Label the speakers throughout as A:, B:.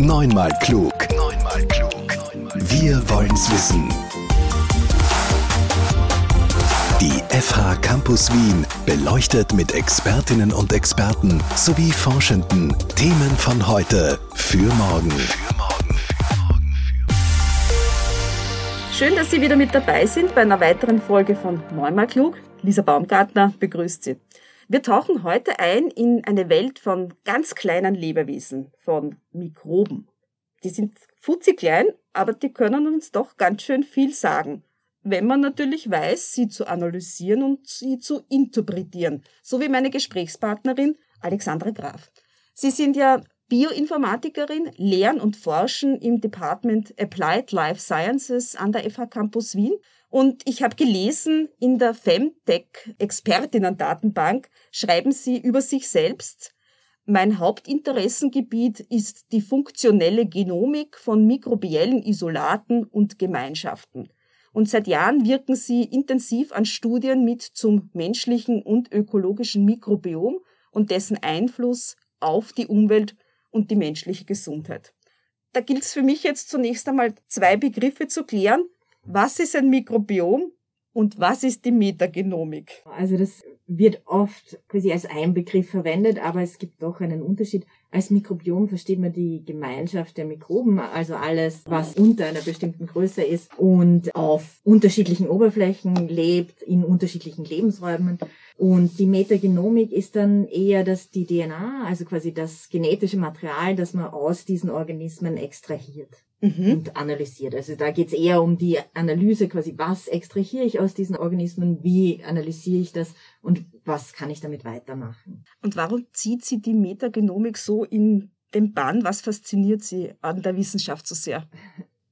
A: Neunmal klug. Neunmal klug. Wir wollen's wissen. Die FH Campus Wien beleuchtet mit Expertinnen und Experten sowie Forschenden Themen von heute für morgen.
B: Schön, dass Sie wieder mit dabei sind bei einer weiteren Folge von Neunmal klug. Lisa Baumgartner begrüßt Sie. Wir tauchen heute ein in eine Welt von ganz kleinen Lebewesen, von Mikroben. Die sind futzig aber die können uns doch ganz schön viel sagen. Wenn man natürlich weiß, sie zu analysieren und sie zu interpretieren. So wie meine Gesprächspartnerin Alexandra Graf. Sie sind ja Bioinformatikerin, lehren und forschen im Department Applied Life Sciences an der FH Campus Wien und ich habe gelesen, in der Femtech-Expertinnen-Datenbank schreiben sie über sich selbst, mein Hauptinteressengebiet ist die funktionelle Genomik von mikrobiellen Isolaten und Gemeinschaften. Und seit Jahren wirken sie intensiv an Studien mit zum menschlichen und ökologischen Mikrobiom und dessen Einfluss auf die Umwelt und die menschliche Gesundheit. Da gilt es für mich jetzt zunächst einmal zwei Begriffe zu klären was ist ein Mikrobiom und was ist die Metagenomik?
C: Also das wird oft quasi als ein Begriff verwendet, aber es gibt doch einen Unterschied. Als Mikrobiom versteht man die Gemeinschaft der Mikroben, also alles, was unter einer bestimmten Größe ist und auf unterschiedlichen Oberflächen lebt, in unterschiedlichen Lebensräumen. Und die Metagenomik ist dann eher das, die DNA, also quasi das genetische Material, das man aus diesen Organismen extrahiert mhm. und analysiert. Also da geht es eher um die Analyse quasi, was extrahiere ich aus diesen Organismen, wie analysiere ich das und was kann ich damit weitermachen.
B: Und warum zieht sie die Metagenomik so in den Bann? Was fasziniert sie an der Wissenschaft so sehr?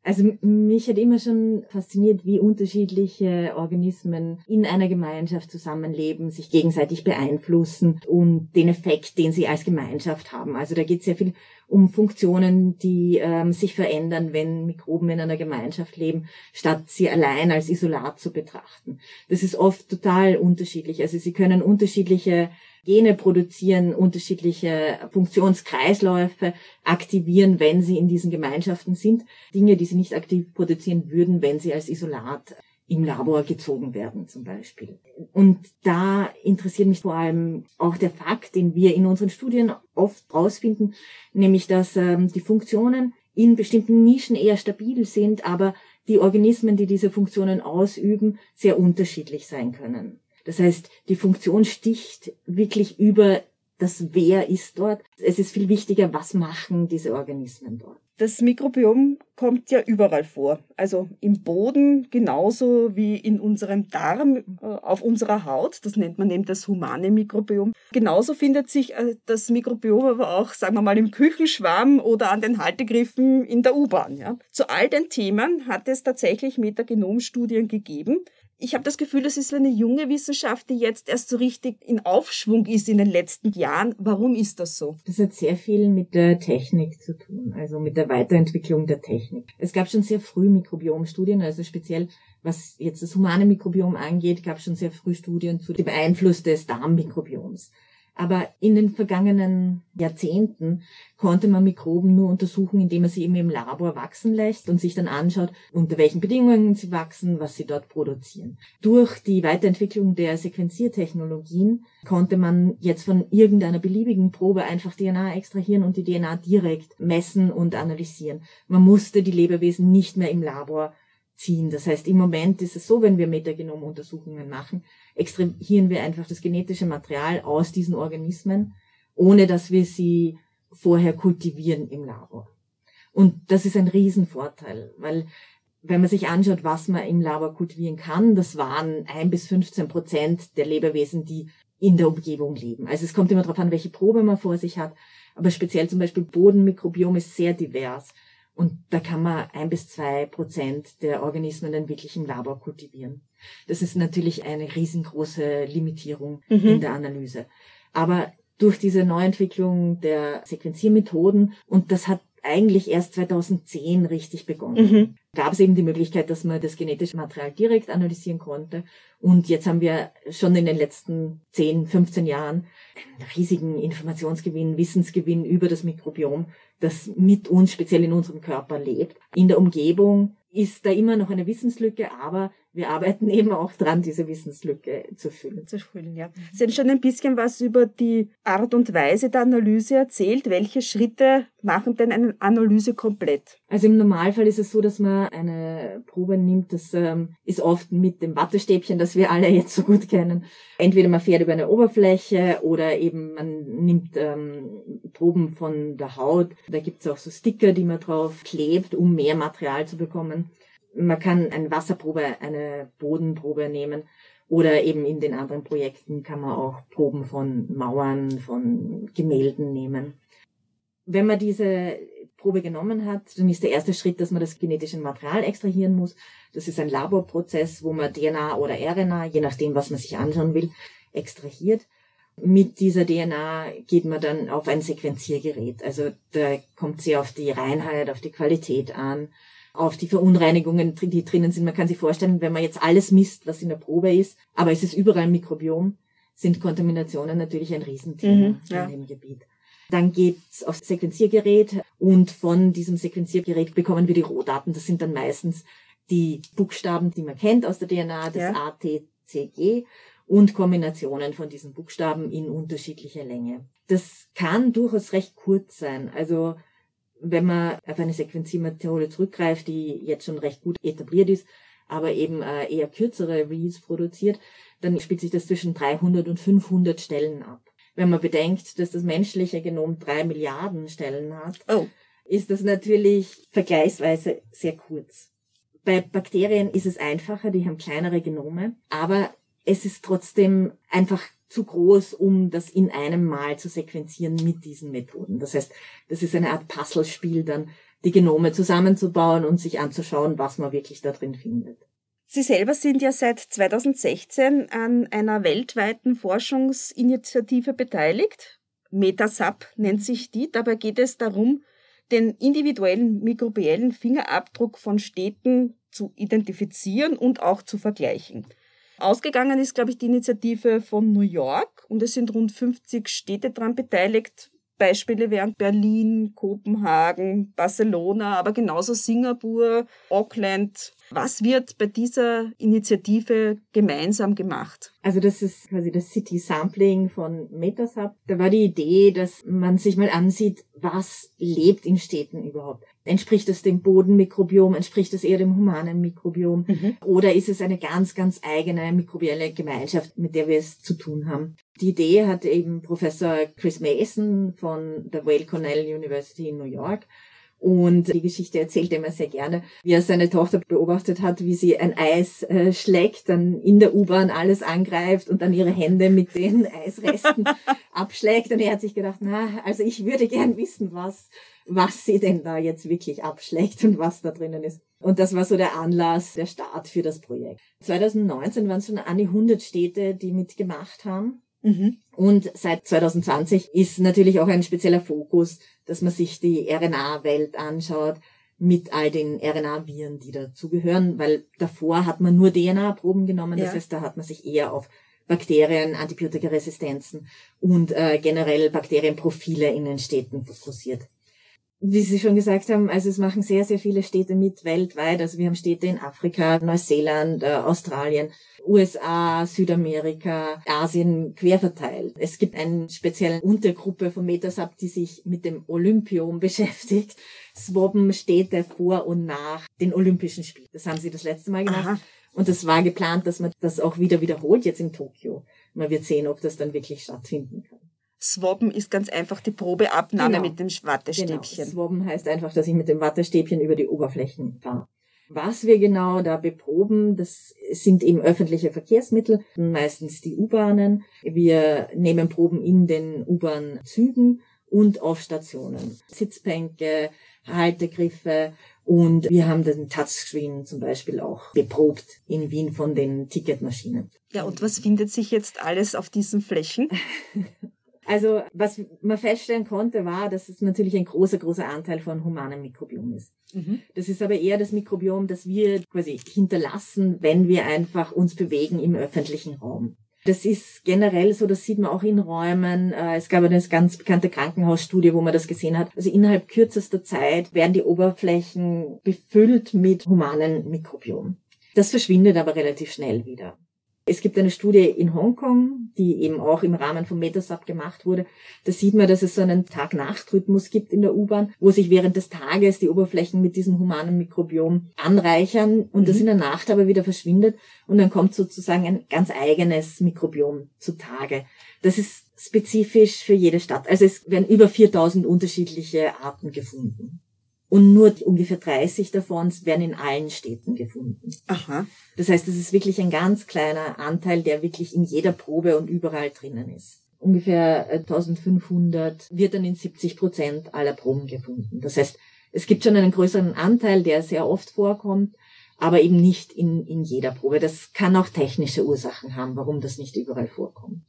C: Also mich hat immer schon fasziniert, wie unterschiedliche Organismen in einer Gemeinschaft zusammenleben, sich gegenseitig beeinflussen und den Effekt, den sie als Gemeinschaft haben. Also da geht es sehr viel um Funktionen, die ähm, sich verändern, wenn Mikroben in einer Gemeinschaft leben, statt sie allein als Isolat zu betrachten. Das ist oft total unterschiedlich. Also sie können unterschiedliche Gene produzieren unterschiedliche Funktionskreisläufe, aktivieren, wenn sie in diesen Gemeinschaften sind. Dinge, die sie nicht aktiv produzieren würden, wenn sie als Isolat im Labor gezogen werden zum Beispiel. Und da interessiert mich vor allem auch der Fakt, den wir in unseren Studien oft rausfinden, nämlich dass ähm, die Funktionen in bestimmten Nischen eher stabil sind, aber die Organismen, die diese Funktionen ausüben, sehr unterschiedlich sein können. Das heißt, die Funktion sticht wirklich über das Wer ist dort. Es ist viel wichtiger, was machen diese Organismen dort.
B: Das Mikrobiom kommt ja überall vor. Also im Boden genauso wie in unserem Darm, äh, auf unserer Haut. Das nennt man eben das humane Mikrobiom. Genauso findet sich äh, das Mikrobiom aber auch, sagen wir mal, im Küchenschwamm oder an den Haltegriffen in der U-Bahn. Ja. Zu all den Themen hat es tatsächlich Metagenomstudien gegeben ich habe das Gefühl, das ist eine junge Wissenschaft, die jetzt erst so richtig in Aufschwung ist in den letzten Jahren. Warum ist das so?
C: Das hat sehr viel mit der Technik zu tun, also mit der Weiterentwicklung der Technik. Es gab schon sehr früh Mikrobiomstudien, also speziell was jetzt das humane Mikrobiom angeht, gab es schon sehr früh Studien zu dem Einfluss des Darmmikrobioms. Aber in den vergangenen Jahrzehnten konnte man Mikroben nur untersuchen, indem man sie eben im Labor wachsen lässt und sich dann anschaut, unter welchen Bedingungen sie wachsen, was sie dort produzieren. Durch die Weiterentwicklung der Sequenziertechnologien konnte man jetzt von irgendeiner beliebigen Probe einfach DNA extrahieren und die DNA direkt messen und analysieren. Man musste die Lebewesen nicht mehr im Labor ziehen. Das heißt, im Moment ist es so, wenn wir Metagenomuntersuchungen machen, extrahieren wir einfach das genetische Material aus diesen Organismen, ohne dass wir sie vorher kultivieren im Labor. Und das ist ein Riesenvorteil, weil wenn man sich anschaut, was man im Labor kultivieren kann, das waren ein bis 15 Prozent der Lebewesen, die in der Umgebung leben. Also es kommt immer darauf an, welche Probe man vor sich hat. Aber speziell zum Beispiel Bodenmikrobiom ist sehr divers. Und da kann man ein bis zwei Prozent der Organismen dann wirklich im Labor kultivieren. Das ist natürlich eine riesengroße Limitierung mhm. in der Analyse. Aber durch diese Neuentwicklung der Sequenziermethoden, und das hat eigentlich erst 2010 richtig begonnen. Mhm. Gab es eben die Möglichkeit, dass man das genetische Material direkt analysieren konnte. Und jetzt haben wir schon in den letzten 10, 15 Jahren einen riesigen Informationsgewinn, Wissensgewinn über das Mikrobiom, das mit uns, speziell in unserem Körper lebt. In der Umgebung ist da immer noch eine Wissenslücke, aber wir arbeiten eben auch dran, diese Wissenslücke zu füllen.
B: Zu füllen, ja. Sie haben schon ein bisschen was über die Art und Weise der Analyse erzählt. Welche Schritte machen denn eine Analyse komplett?
C: Also im Normalfall ist es so, dass man eine Probe nimmt, das ähm, ist oft mit dem Wattestäbchen, das wir alle jetzt so gut kennen. Entweder man fährt über eine Oberfläche oder eben man nimmt ähm, Proben von der Haut. Da gibt es auch so Sticker, die man drauf klebt, um mehr Material zu bekommen. Man kann eine Wasserprobe, eine Bodenprobe nehmen oder eben in den anderen Projekten kann man auch Proben von Mauern, von Gemälden nehmen. Wenn man diese Probe genommen hat, dann ist der erste Schritt, dass man das genetische Material extrahieren muss. Das ist ein Laborprozess, wo man DNA oder RNA, je nachdem, was man sich anschauen will, extrahiert. Mit dieser DNA geht man dann auf ein Sequenziergerät. Also da kommt sie auf die Reinheit, auf die Qualität an auf die Verunreinigungen, die drinnen sind. Man kann sich vorstellen, wenn man jetzt alles misst, was in der Probe ist, aber es ist überall ein Mikrobiom, sind Kontaminationen natürlich ein Riesenthema mhm, ja. in dem Gebiet. Dann geht's aufs Sequenziergerät und von diesem Sequenziergerät bekommen wir die Rohdaten. Das sind dann meistens die Buchstaben, die man kennt aus der DNA, das ja. A, T, C, G und Kombinationen von diesen Buchstaben in unterschiedlicher Länge. Das kann durchaus recht kurz sein. Also wenn man auf eine Sequenziermethode zurückgreift, die jetzt schon recht gut etabliert ist, aber eben äh, eher kürzere Reads produziert, dann spielt sich das zwischen 300 und 500 Stellen ab. Wenn man bedenkt, dass das menschliche Genom drei Milliarden Stellen hat, oh. ist das natürlich vergleichsweise sehr kurz. Bei Bakterien ist es einfacher, die haben kleinere Genome, aber es ist trotzdem einfach zu groß, um das in einem Mal zu sequenzieren mit diesen Methoden. Das heißt, das ist eine Art Puzzlespiel, dann die Genome zusammenzubauen und sich anzuschauen, was man wirklich da drin findet.
B: Sie selber sind ja seit 2016 an einer weltweiten Forschungsinitiative beteiligt. Metasap nennt sich die. Dabei geht es darum, den individuellen mikrobiellen Fingerabdruck von Städten zu identifizieren und auch zu vergleichen. Ausgegangen ist, glaube ich, die Initiative von New York und es sind rund 50 Städte daran beteiligt. Beispiele wären Berlin, Kopenhagen, Barcelona, aber genauso Singapur, Auckland. Was wird bei dieser Initiative gemeinsam gemacht?
C: Also das ist quasi das City Sampling von Metasub. Da war die Idee, dass man sich mal ansieht, was lebt in Städten überhaupt. Entspricht es dem Bodenmikrobiom? Entspricht es eher dem humanen Mikrobiom? Mhm. Oder ist es eine ganz, ganz eigene mikrobielle Gemeinschaft, mit der wir es zu tun haben? Die Idee hat eben Professor Chris Mason von der Whale Cornell University in New York und die Geschichte erzählt er immer sehr gerne, wie er seine Tochter beobachtet hat, wie sie ein Eis äh, schlägt, dann in der U-Bahn alles angreift und dann ihre Hände mit den Eisresten abschlägt. Und er hat sich gedacht, na, also ich würde gern wissen, was, was sie denn da jetzt wirklich abschlägt und was da drinnen ist. Und das war so der Anlass, der Start für das Projekt. 2019 waren es schon an die 100 Städte, die mitgemacht haben. Mhm. Und seit 2020 ist natürlich auch ein spezieller Fokus, dass man sich die RNA-Welt anschaut mit all den RNA-Viren, die dazugehören, weil davor hat man nur DNA-Proben genommen, das ja. heißt, da hat man sich eher auf Bakterien, Antibiotikaresistenzen und äh, generell Bakterienprofile in den Städten fokussiert wie Sie schon gesagt haben, also es machen sehr, sehr viele Städte mit weltweit. Also wir haben Städte in Afrika, Neuseeland, äh, Australien, USA, Südamerika, Asien quer verteilt. Es gibt eine spezielle Untergruppe von Metasub, die sich mit dem Olympium beschäftigt. Swabben Städte vor und nach den Olympischen Spielen. Das haben sie das letzte Mal gemacht. Aha. Und das war geplant, dass man das auch wieder wiederholt jetzt in Tokio. Man wird sehen, ob das dann wirklich stattfinden kann.
B: Swabben ist ganz einfach die Probeabnahme genau. mit dem Wattestäbchen.
C: Genau. Swabben heißt einfach, dass ich mit dem Wattestäbchen über die Oberflächen fahre. Was wir genau da beproben, das sind eben öffentliche Verkehrsmittel, meistens die U-Bahnen. Wir nehmen Proben in den U-Bahn-Zügen und auf Stationen. Sitzbänke, Haltegriffe und wir haben den Touchscreen zum Beispiel auch beprobt in Wien von den Ticketmaschinen.
B: Ja, und was findet sich jetzt alles auf diesen Flächen?
C: Also was man feststellen konnte, war, dass es natürlich ein großer, großer Anteil von humanem Mikrobiom ist. Mhm. Das ist aber eher das Mikrobiom, das wir quasi hinterlassen, wenn wir einfach uns bewegen im öffentlichen Raum. Das ist generell so, das sieht man auch in Räumen. Äh, es gab eine ganz bekannte Krankenhausstudie, wo man das gesehen hat. Also innerhalb kürzester Zeit werden die Oberflächen befüllt mit humanen Mikrobiom. Das verschwindet aber relativ schnell wieder. Es gibt eine Studie in Hongkong, die eben auch im Rahmen von Metasub gemacht wurde. Da sieht man, dass es so einen Tag-Nacht-Rhythmus gibt in der U-Bahn, wo sich während des Tages die Oberflächen mit diesem humanen Mikrobiom anreichern und mhm. das in der Nacht aber wieder verschwindet und dann kommt sozusagen ein ganz eigenes Mikrobiom zutage. Das ist spezifisch für jede Stadt. Also es werden über 4000 unterschiedliche Arten gefunden. Und nur ungefähr 30 davon werden in allen Städten gefunden.
B: Aha.
C: Das heißt, es ist wirklich ein ganz kleiner Anteil, der wirklich in jeder Probe und überall drinnen ist. Ungefähr 1500 wird dann in 70 Prozent aller Proben gefunden. Das heißt, es gibt schon einen größeren Anteil, der sehr oft vorkommt, aber eben nicht in, in jeder Probe. Das kann auch technische Ursachen haben, warum das nicht überall vorkommt.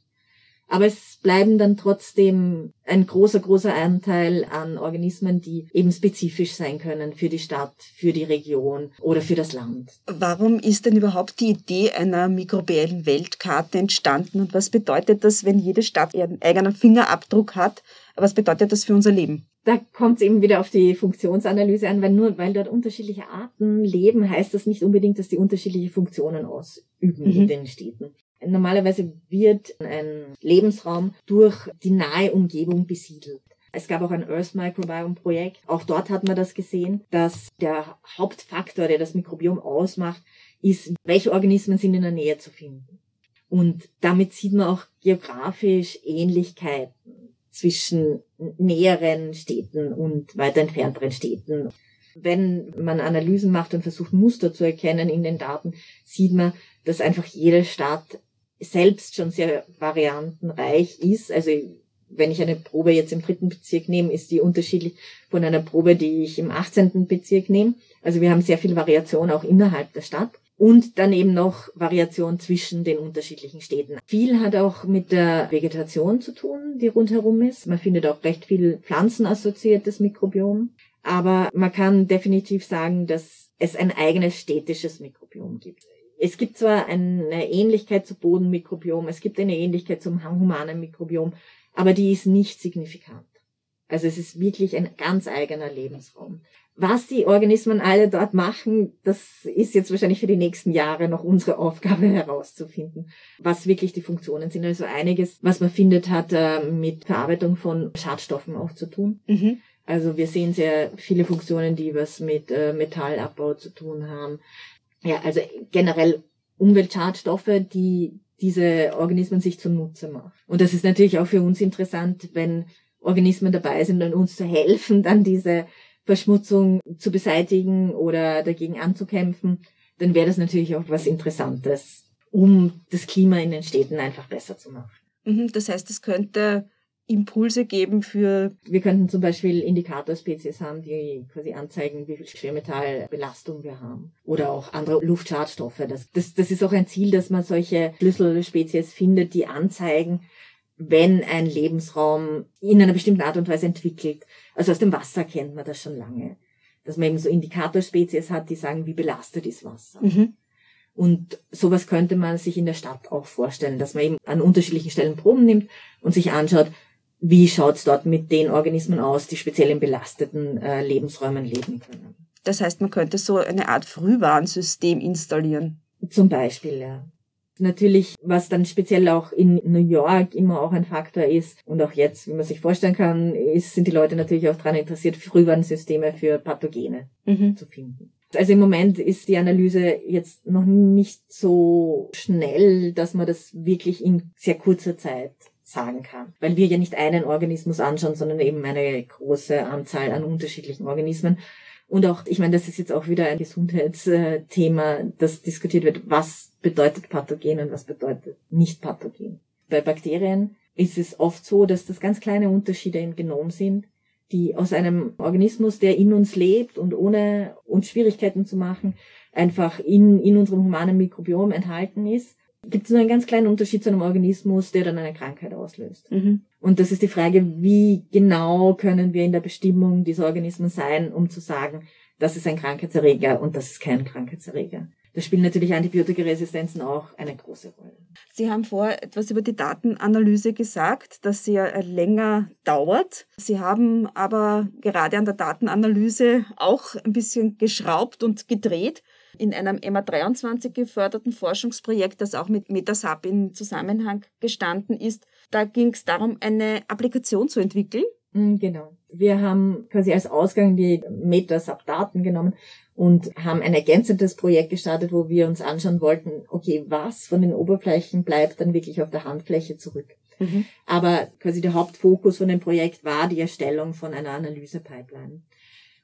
C: Aber es bleiben dann trotzdem ein großer, großer Anteil an Organismen, die eben spezifisch sein können für die Stadt, für die Region oder für das Land.
B: Warum ist denn überhaupt die Idee einer mikrobiellen Weltkarte entstanden und was bedeutet das, wenn jede Stadt ihren eigenen Fingerabdruck hat? Was bedeutet das für unser Leben?
C: Da kommt es eben wieder auf die Funktionsanalyse an, weil nur weil dort unterschiedliche Arten leben, heißt das nicht unbedingt, dass die unterschiedliche Funktionen ausüben mhm. in den Städten. Normalerweise wird ein Lebensraum durch die nahe Umgebung besiedelt. Es gab auch ein Earth Microbiome Projekt. Auch dort hat man das gesehen, dass der Hauptfaktor, der das Mikrobiom ausmacht, ist, welche Organismen sind in der Nähe zu finden. Und damit sieht man auch geografisch Ähnlichkeiten zwischen näheren Städten und weiter entfernteren Städten. Wenn man Analysen macht und versucht Muster zu erkennen in den Daten, sieht man, dass einfach jede Stadt selbst schon sehr variantenreich ist. Also wenn ich eine Probe jetzt im dritten Bezirk nehme, ist die unterschiedlich von einer Probe, die ich im 18. Bezirk nehme. Also wir haben sehr viel Variation auch innerhalb der Stadt. Und dann eben noch Variation zwischen den unterschiedlichen Städten. Viel hat auch mit der Vegetation zu tun, die rundherum ist. Man findet auch recht viel pflanzenassoziiertes Mikrobiom. Aber man kann definitiv sagen, dass es ein eigenes städtisches Mikrobiom gibt. Es gibt zwar eine Ähnlichkeit zu Bodenmikrobiom, es gibt eine Ähnlichkeit zum humanen Mikrobiom, aber die ist nicht signifikant. Also es ist wirklich ein ganz eigener Lebensraum. Was die Organismen alle dort machen, das ist jetzt wahrscheinlich für die nächsten Jahre noch unsere Aufgabe herauszufinden, was wirklich die Funktionen sind. Also einiges, was man findet, hat äh, mit Verarbeitung von Schadstoffen auch zu tun. Mhm. Also wir sehen sehr viele Funktionen, die was mit äh, Metallabbau zu tun haben. Ja, also generell Umweltschadstoffe, die diese Organismen sich zunutze machen. Und das ist natürlich auch für uns interessant, wenn Organismen dabei sind und uns zu helfen, dann diese Verschmutzung zu beseitigen oder dagegen anzukämpfen, dann wäre das natürlich auch was Interessantes, um das Klima in den Städten einfach besser zu machen.
B: Mhm, das heißt, es könnte Impulse geben für...
C: Wir könnten zum Beispiel Indikatorspezies haben, die quasi anzeigen, wie viel Schwermetallbelastung wir haben. Oder auch andere Luftschadstoffe. Das, das, das ist auch ein Ziel, dass man solche Schlüsselspezies findet, die anzeigen, wenn ein Lebensraum in einer bestimmten Art und Weise entwickelt. Also aus dem Wasser kennt man das schon lange. Dass man eben so Indikatorspezies hat, die sagen, wie belastet ist Wasser. Mhm. Und sowas könnte man sich in der Stadt auch vorstellen, dass man eben an unterschiedlichen Stellen Proben nimmt und sich anschaut, wie schaut's dort mit den Organismen aus, die speziell in belasteten äh, Lebensräumen leben können.
B: Das heißt, man könnte so eine Art Frühwarnsystem installieren.
C: Zum Beispiel, ja. Natürlich, was dann speziell auch in New York immer auch ein Faktor ist und auch jetzt, wie man sich vorstellen kann, ist, sind die Leute natürlich auch daran interessiert, Frühwarnsysteme für Pathogene mhm. zu finden. Also im Moment ist die Analyse jetzt noch nicht so schnell, dass man das wirklich in sehr kurzer Zeit sagen kann. Weil wir ja nicht einen Organismus anschauen, sondern eben eine große Anzahl an unterschiedlichen Organismen. Und auch, ich meine, das ist jetzt auch wieder ein Gesundheitsthema, das diskutiert wird. Was bedeutet Pathogen und was bedeutet nicht Pathogen? Bei Bakterien ist es oft so, dass das ganz kleine Unterschiede im Genom sind, die aus einem Organismus, der in uns lebt und ohne uns Schwierigkeiten zu machen, einfach in, in unserem humanen Mikrobiom enthalten ist gibt es nur einen ganz kleinen Unterschied zu einem Organismus, der dann eine Krankheit auslöst.
B: Mhm.
C: Und das ist die Frage, wie genau können wir in der Bestimmung dieser Organismen sein, um zu sagen, das ist ein Krankheitserreger und das ist kein Krankheitserreger. Da spielen natürlich Antibiotikaresistenzen auch eine große Rolle.
B: Sie haben vorher etwas über die Datenanalyse gesagt, dass sie ja länger dauert. Sie haben aber gerade an der Datenanalyse auch ein bisschen geschraubt und gedreht in einem MA23 geförderten Forschungsprojekt, das auch mit Metasap in Zusammenhang gestanden ist. Da ging es darum, eine Applikation zu entwickeln.
C: Mm, genau. Wir haben quasi als Ausgang die Metasap-Daten genommen und haben ein ergänzendes Projekt gestartet, wo wir uns anschauen wollten, okay, was von den Oberflächen bleibt dann wirklich auf der Handfläche zurück. Mhm. Aber quasi der Hauptfokus von dem Projekt war die Erstellung von einer Analyse-Pipeline.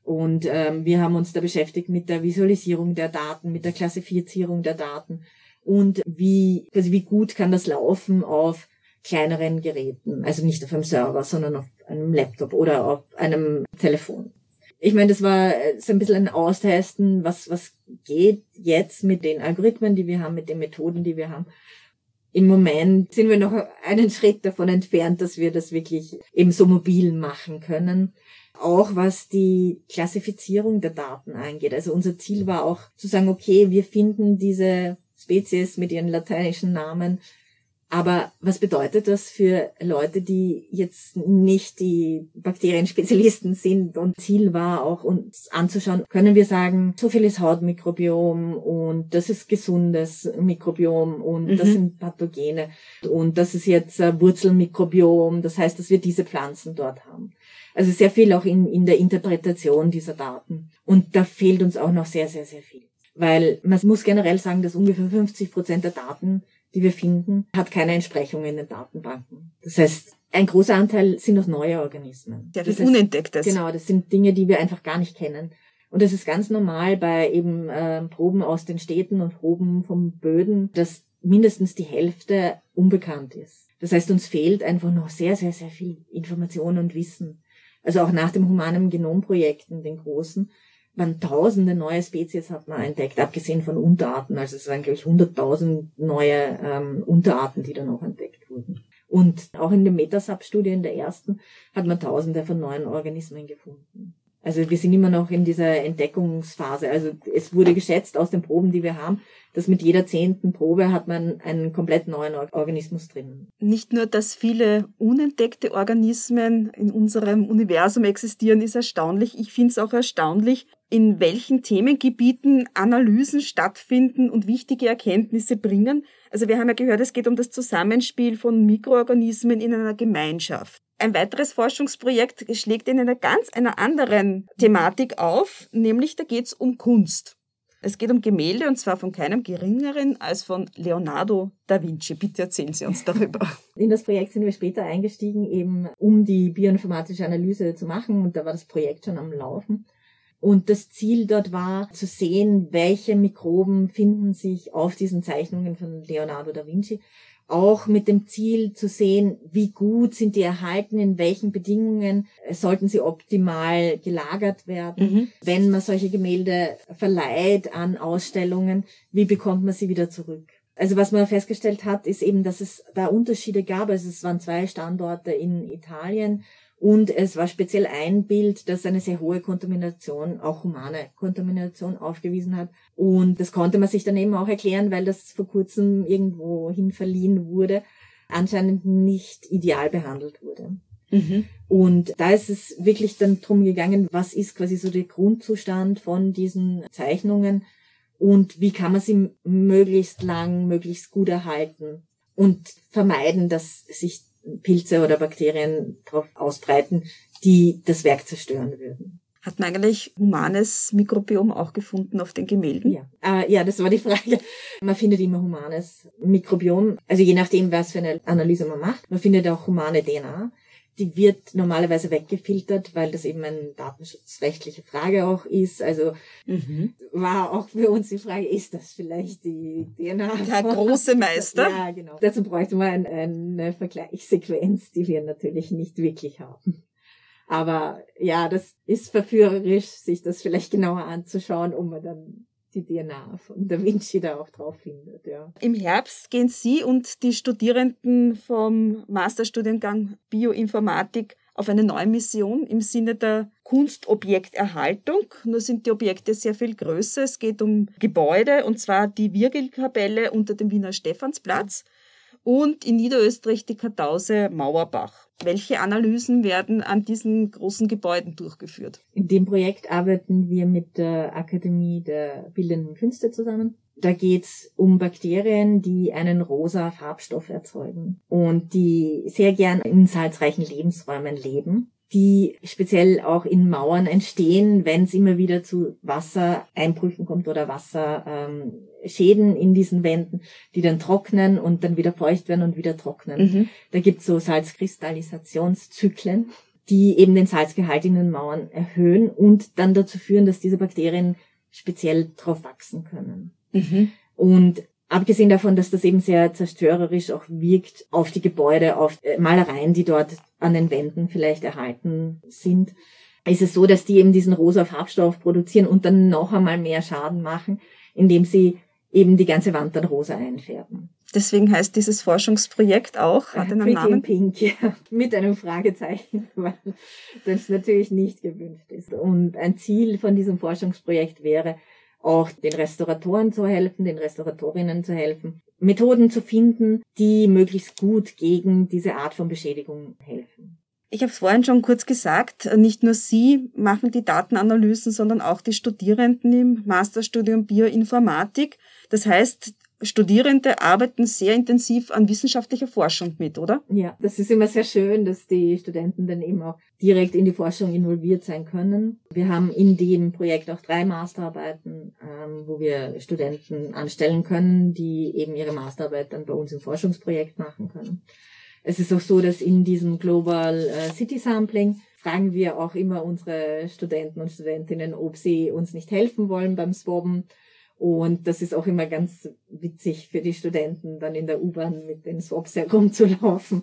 C: Und ähm, wir haben uns da beschäftigt mit der Visualisierung der Daten, mit der Klassifizierung der Daten und wie, also wie gut kann das laufen auf kleineren Geräten, also nicht auf einem Server, sondern auf einem Laptop oder auf einem Telefon. Ich meine, das war so ein bisschen ein Austesten, was, was geht jetzt mit den Algorithmen, die wir haben, mit den Methoden, die wir haben. Im Moment sind wir noch einen Schritt davon entfernt, dass wir das wirklich eben so mobil machen können auch was die Klassifizierung der Daten angeht. Also unser Ziel war auch zu sagen, okay, wir finden diese Spezies mit ihren lateinischen Namen, aber was bedeutet das für Leute, die jetzt nicht die Bakterienspezialisten sind? Und Ziel war auch, uns anzuschauen, können wir sagen, so viel ist Hautmikrobiom und das ist gesundes Mikrobiom und mhm. das sind Pathogene und das ist jetzt Wurzelmikrobiom. Das heißt, dass wir diese Pflanzen dort haben. Also sehr viel auch in, in der Interpretation dieser Daten. Und da fehlt uns auch noch sehr, sehr, sehr viel. Weil man muss generell sagen, dass ungefähr 50 Prozent der Daten, die wir finden, hat keine Entsprechung in den Datenbanken. Das heißt, ein großer Anteil sind noch neue Organismen.
B: Ja, das, das heißt, Unentdecktes.
C: Genau, das sind Dinge, die wir einfach gar nicht kennen. Und das ist ganz normal bei eben äh, Proben aus den Städten und Proben vom Böden, dass mindestens die Hälfte unbekannt ist. Das heißt, uns fehlt einfach noch sehr, sehr, sehr viel Information und Wissen also auch nach dem humanen Genomprojekten, den großen, waren tausende neue Spezies hat man entdeckt, abgesehen von Unterarten. Also es waren, glaube ich, hunderttausend neue ähm, Unterarten, die dann auch entdeckt wurden. Und auch in den Metasub-Studie, in der ersten, hat man tausende von neuen Organismen gefunden. Also wir sind immer noch in dieser Entdeckungsphase. Also es wurde geschätzt aus den Proben, die wir haben, dass mit jeder zehnten Probe hat man einen komplett neuen Organismus drin.
B: Nicht nur, dass viele unentdeckte Organismen in unserem Universum existieren, ist erstaunlich. Ich finde es auch erstaunlich, in welchen Themengebieten Analysen stattfinden und wichtige Erkenntnisse bringen. Also wir haben ja gehört, es geht um das Zusammenspiel von Mikroorganismen in einer Gemeinschaft. Ein weiteres Forschungsprojekt schlägt in einer ganz einer anderen Thematik auf, nämlich da geht es um Kunst. Es geht um Gemälde und zwar von keinem geringeren als von Leonardo da Vinci. Bitte erzählen Sie uns darüber.
C: In das Projekt sind wir später eingestiegen, eben um die bioinformatische Analyse zu machen und da war das Projekt schon am Laufen. Und das Ziel dort war zu sehen, welche Mikroben finden sich auf diesen Zeichnungen von Leonardo da Vinci auch mit dem Ziel zu sehen, wie gut sind die erhalten, in welchen Bedingungen sollten sie optimal gelagert werden. Mhm. Wenn man solche Gemälde verleiht an Ausstellungen, wie bekommt man sie wieder zurück? Also was man festgestellt hat, ist eben, dass es da Unterschiede gab. Also es waren zwei Standorte in Italien und es war speziell ein Bild, das eine sehr hohe Kontamination, auch humane Kontamination aufgewiesen hat. Und das konnte man sich dann eben auch erklären, weil das vor kurzem irgendwo hin verliehen wurde, anscheinend nicht ideal behandelt wurde. Mhm. Und da ist es wirklich dann drum gegangen, was ist quasi so der Grundzustand von diesen Zeichnungen und wie kann man sie möglichst lang, möglichst gut erhalten und vermeiden, dass sich Pilze oder Bakterien drauf ausbreiten, die das Werk zerstören würden.
B: Hat man eigentlich humanes Mikrobiom auch gefunden auf den Gemälden?
C: Ja, äh, ja das war die Frage. Man findet immer humanes Mikrobiom, also je nachdem, was für eine Analyse man macht. Man findet auch humane DNA die wird normalerweise weggefiltert, weil das eben eine datenschutzrechtliche Frage auch ist. Also mhm. war auch für uns die Frage, ist das vielleicht die DNA?
B: Der große Meister.
C: ja, genau. Dazu bräuchte man eine Vergleichssequenz, die wir natürlich nicht wirklich haben. Aber ja, das ist verführerisch, sich das vielleicht genauer anzuschauen, um dann die DNA von Da Vinci da auch drauf findet. Ja.
B: Im Herbst gehen Sie und die Studierenden vom Masterstudiengang Bioinformatik auf eine neue Mission im Sinne der Kunstobjekterhaltung. Nur sind die Objekte sehr viel größer. Es geht um Gebäude, und zwar die Virgilkapelle unter dem Wiener Stephansplatz und in Niederösterreich die Kartause Mauerbach. Welche Analysen werden an diesen großen Gebäuden durchgeführt?
C: In dem Projekt arbeiten wir mit der Akademie der Bildenden Künste zusammen. Da geht's um Bakterien, die einen rosa Farbstoff erzeugen und die sehr gern in salzreichen Lebensräumen leben die speziell auch in Mauern entstehen, wenn es immer wieder zu Wassereinbrüchen kommt oder Wasserschäden ähm, in diesen Wänden, die dann trocknen und dann wieder feucht werden und wieder trocknen. Mhm. Da gibt es so Salzkristallisationszyklen, die eben den Salzgehalt in den Mauern erhöhen und dann dazu führen, dass diese Bakterien speziell drauf wachsen können. Mhm. Und Abgesehen davon, dass das eben sehr zerstörerisch auch wirkt auf die Gebäude, auf äh, Malereien, die dort an den Wänden vielleicht erhalten sind, ist es so, dass die eben diesen rosa Farbstoff produzieren und dann noch einmal mehr Schaden machen, indem sie eben die ganze Wand dann rosa einfärben.
B: Deswegen heißt dieses Forschungsprojekt auch, hat einen
C: Pretty
B: Namen?
C: Pink, ja, mit einem Fragezeichen, weil das natürlich nicht gewünscht ist. Und ein Ziel von diesem Forschungsprojekt wäre, auch den Restauratoren zu helfen, den Restauratorinnen zu helfen, Methoden zu finden, die möglichst gut gegen diese Art von Beschädigung helfen.
B: Ich habe es vorhin schon kurz gesagt, nicht nur Sie machen die Datenanalysen, sondern auch die Studierenden im Masterstudium Bioinformatik. Das heißt, Studierende arbeiten sehr intensiv an wissenschaftlicher Forschung mit, oder?
C: Ja, das ist immer sehr schön, dass die Studenten dann eben auch direkt in die Forschung involviert sein können. Wir haben in dem Projekt auch drei Masterarbeiten, ähm, wo wir Studenten anstellen können, die eben ihre Masterarbeit dann bei uns im Forschungsprojekt machen können. Es ist auch so, dass in diesem Global äh, City Sampling fragen wir auch immer unsere Studenten und Studentinnen, ob sie uns nicht helfen wollen beim Swabben und das ist auch immer ganz witzig für die Studenten, dann in der U-Bahn mit den Swaps herumzulaufen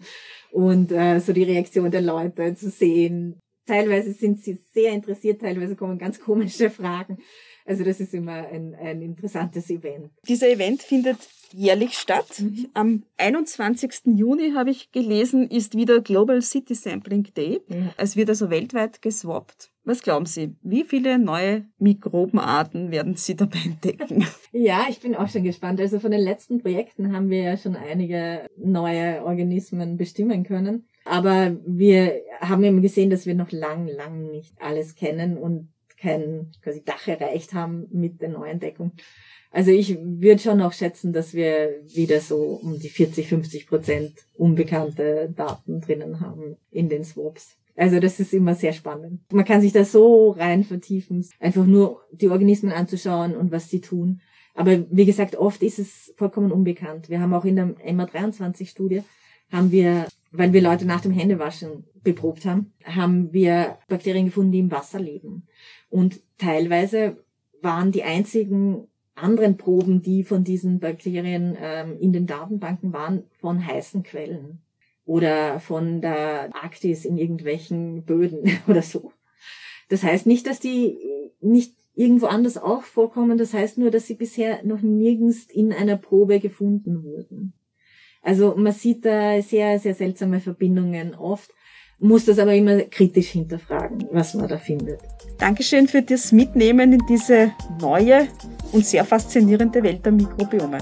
C: und äh, so die Reaktion der Leute zu sehen. Teilweise sind sie sehr interessiert, teilweise kommen ganz komische Fragen. Also das ist immer ein, ein interessantes Event.
B: Dieser Event findet jährlich statt. Mhm. Am 21. Juni habe ich gelesen, ist wieder Global City Sampling Day. Ja. Es wird also weltweit geswappt. Was glauben Sie, wie viele neue Mikrobenarten werden Sie dabei entdecken?
C: Ja, ich bin auch schon gespannt. Also von den letzten Projekten haben wir ja schon einige neue Organismen bestimmen können. Aber wir haben eben gesehen, dass wir noch lang, lang nicht alles kennen und kein quasi Dach erreicht haben mit der Neuentdeckung. Also ich würde schon auch schätzen, dass wir wieder so um die 40, 50 Prozent unbekannte Daten drinnen haben in den Swaps. Also das ist immer sehr spannend. Man kann sich da so rein vertiefen, einfach nur die Organismen anzuschauen und was sie tun. Aber wie gesagt, oft ist es vollkommen unbekannt. Wir haben auch in der MA23-Studie, haben wir, weil wir Leute nach dem Händewaschen beprobt haben, haben wir Bakterien gefunden, die im Wasser leben. Und teilweise waren die einzigen anderen Proben, die von diesen Bakterien ähm, in den Datenbanken waren, von heißen Quellen oder von der Arktis in irgendwelchen Böden oder so. Das heißt nicht, dass die nicht irgendwo anders auch vorkommen. Das heißt nur, dass sie bisher noch nirgends in einer Probe gefunden wurden. Also man sieht da sehr, sehr seltsame Verbindungen oft, muss das aber immer kritisch hinterfragen, was man da findet.
B: Dankeschön für das Mitnehmen in diese neue und sehr faszinierende Welt der Mikrobiome.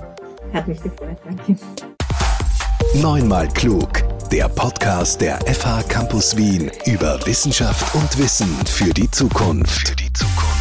C: Hat mich gefreut, danke.
A: Neunmal klug der Podcast der FH Campus Wien über Wissenschaft und Wissen für die Zukunft. Für die Zukunft.